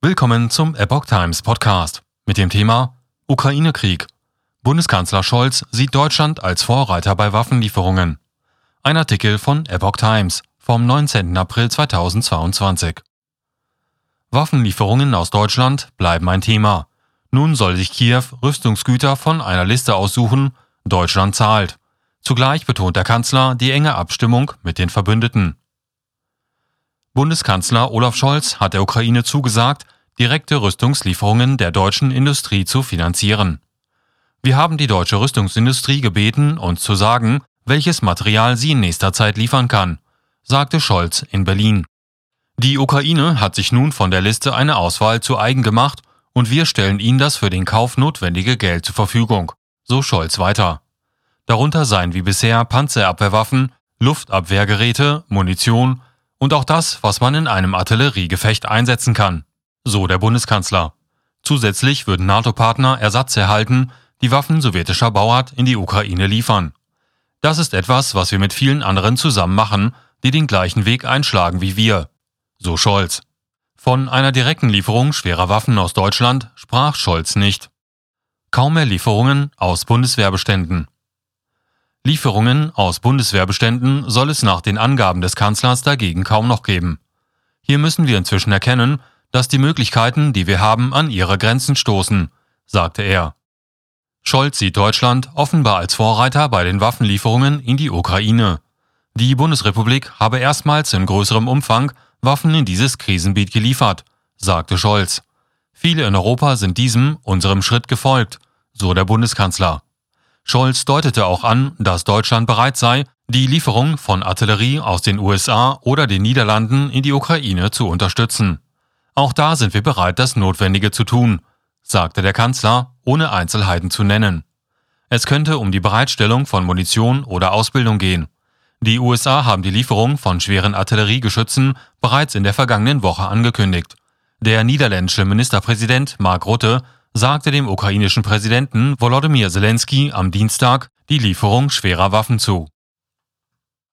Willkommen zum Epoch Times Podcast mit dem Thema Ukraine-Krieg. Bundeskanzler Scholz sieht Deutschland als Vorreiter bei Waffenlieferungen. Ein Artikel von Epoch Times vom 19. April 2022. Waffenlieferungen aus Deutschland bleiben ein Thema. Nun soll sich Kiew Rüstungsgüter von einer Liste aussuchen, Deutschland zahlt. Zugleich betont der Kanzler die enge Abstimmung mit den Verbündeten. Bundeskanzler Olaf Scholz hat der Ukraine zugesagt, direkte Rüstungslieferungen der deutschen Industrie zu finanzieren. Wir haben die deutsche Rüstungsindustrie gebeten, uns zu sagen, welches Material sie in nächster Zeit liefern kann, sagte Scholz in Berlin. Die Ukraine hat sich nun von der Liste eine Auswahl zu eigen gemacht und wir stellen ihnen das für den Kauf notwendige Geld zur Verfügung, so Scholz weiter. Darunter seien wie bisher Panzerabwehrwaffen, Luftabwehrgeräte, Munition, und auch das, was man in einem Artilleriegefecht einsetzen kann, so der Bundeskanzler. Zusätzlich würden NATO-Partner Ersatz erhalten, die Waffen sowjetischer Bauart in die Ukraine liefern. Das ist etwas, was wir mit vielen anderen zusammen machen, die den gleichen Weg einschlagen wie wir, so Scholz. Von einer direkten Lieferung schwerer Waffen aus Deutschland sprach Scholz nicht. Kaum mehr Lieferungen aus Bundeswehrbeständen. Lieferungen aus Bundeswehrbeständen soll es nach den Angaben des Kanzlers dagegen kaum noch geben. Hier müssen wir inzwischen erkennen, dass die Möglichkeiten, die wir haben, an ihre Grenzen stoßen, sagte er. Scholz sieht Deutschland offenbar als Vorreiter bei den Waffenlieferungen in die Ukraine. Die Bundesrepublik habe erstmals in größerem Umfang Waffen in dieses Krisengebiet geliefert, sagte Scholz. Viele in Europa sind diesem, unserem Schritt gefolgt, so der Bundeskanzler. Scholz deutete auch an, dass Deutschland bereit sei, die Lieferung von Artillerie aus den USA oder den Niederlanden in die Ukraine zu unterstützen. Auch da sind wir bereit, das Notwendige zu tun, sagte der Kanzler, ohne Einzelheiten zu nennen. Es könnte um die Bereitstellung von Munition oder Ausbildung gehen. Die USA haben die Lieferung von schweren Artilleriegeschützen bereits in der vergangenen Woche angekündigt. Der niederländische Ministerpräsident Mark Rutte sagte dem ukrainischen Präsidenten Volodymyr Zelensky am Dienstag die Lieferung schwerer Waffen zu